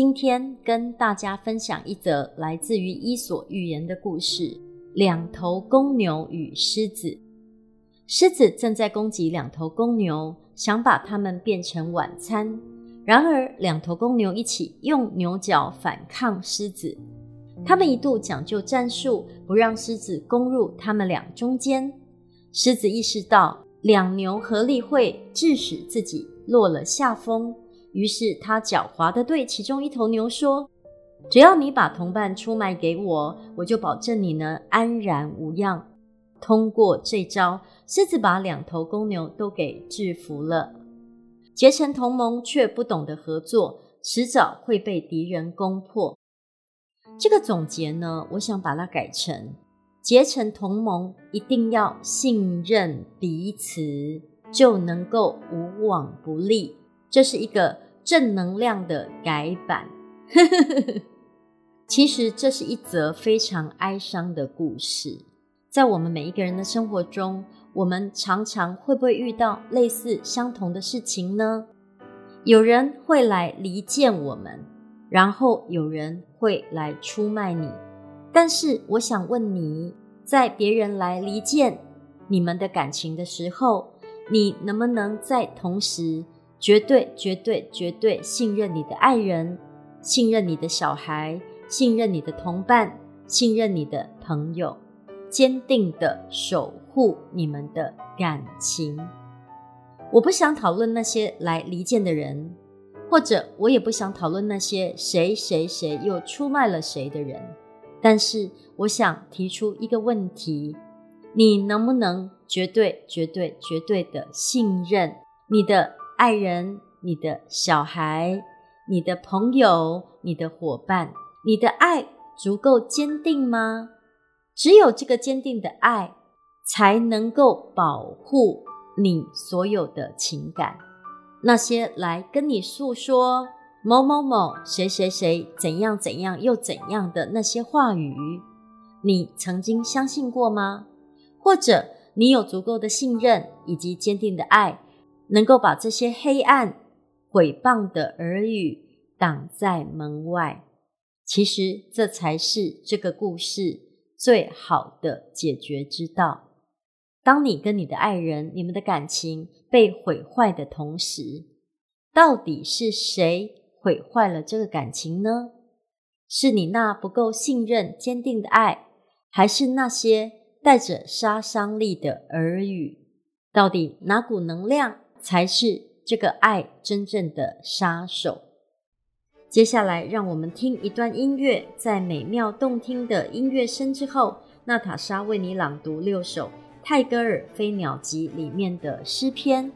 今天跟大家分享一则来自于《伊索寓言》的故事：两头公牛与狮子。狮子正在攻击两头公牛，想把它们变成晚餐。然而，两头公牛一起用牛角反抗狮子。他们一度讲究战术，不让狮子攻入他们俩中间。狮子意识到两牛合力会致使自己落了下风，于是他狡猾地对其中一头牛说：“只要你把同伴出卖给我，我就保证你能安然无恙。”通过这招，狮子把两头公牛都给制服了。结成同盟却不懂得合作，迟早会被敌人攻破。这个总结呢，我想把它改成：结成同盟一定要信任彼此，就能够无往不利。这是一个正能量的改版。其实这是一则非常哀伤的故事，在我们每一个人的生活中。我们常常会不会遇到类似相同的事情呢？有人会来离间我们，然后有人会来出卖你。但是我想问你，在别人来离间你们的感情的时候，你能不能在同时绝对、绝对、绝对信任你的爱人，信任你的小孩，信任你的同伴，信任你的朋友，坚定的守护你们的感情。我不想讨论那些来离间的人，或者我也不想讨论那些谁谁谁又出卖了谁的人。但是我想提出一个问题：你能不能绝对、绝对、绝对的信任你的爱人、你的小孩、你的朋友、你的伙伴？你的爱足够坚定吗？只有这个坚定的爱。才能够保护你所有的情感。那些来跟你诉说某某某谁谁谁怎样怎样又怎样的那些话语，你曾经相信过吗？或者你有足够的信任以及坚定的爱，能够把这些黑暗、毁谤的耳语挡在门外？其实这才是这个故事最好的解决之道。当你跟你的爱人，你们的感情被毁坏的同时，到底是谁毁坏了这个感情呢？是你那不够信任、坚定的爱，还是那些带着杀伤力的耳语？到底哪股能量才是这个爱真正的杀手？接下来，让我们听一段音乐，在美妙动听的音乐声之后，娜塔莎为你朗读六首。泰戈尔《飞鸟集》里面的诗篇。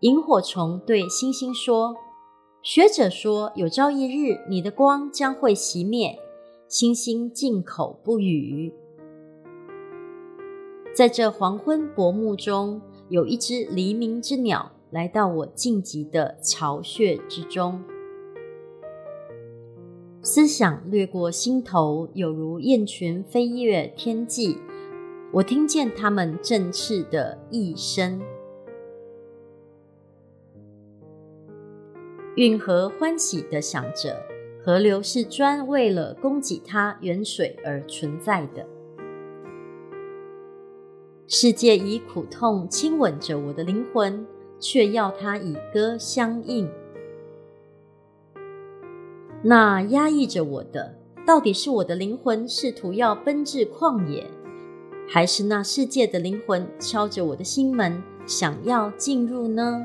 萤火虫对星星说：“学者说，有朝一日你的光将会熄灭。”星星静口不语。在这黄昏薄暮中，有一只黎明之鸟来到我静寂的巢穴之中。思想掠过心头，有如雁群飞越天际。我听见它们振翅的一声。运河欢喜地想着，河流是专为了供给它源水而存在的。世界以苦痛亲吻着我的灵魂，却要它以歌相应。那压抑着我的，到底是我的灵魂试图要奔至旷野，还是那世界的灵魂敲着我的心门，想要进入呢？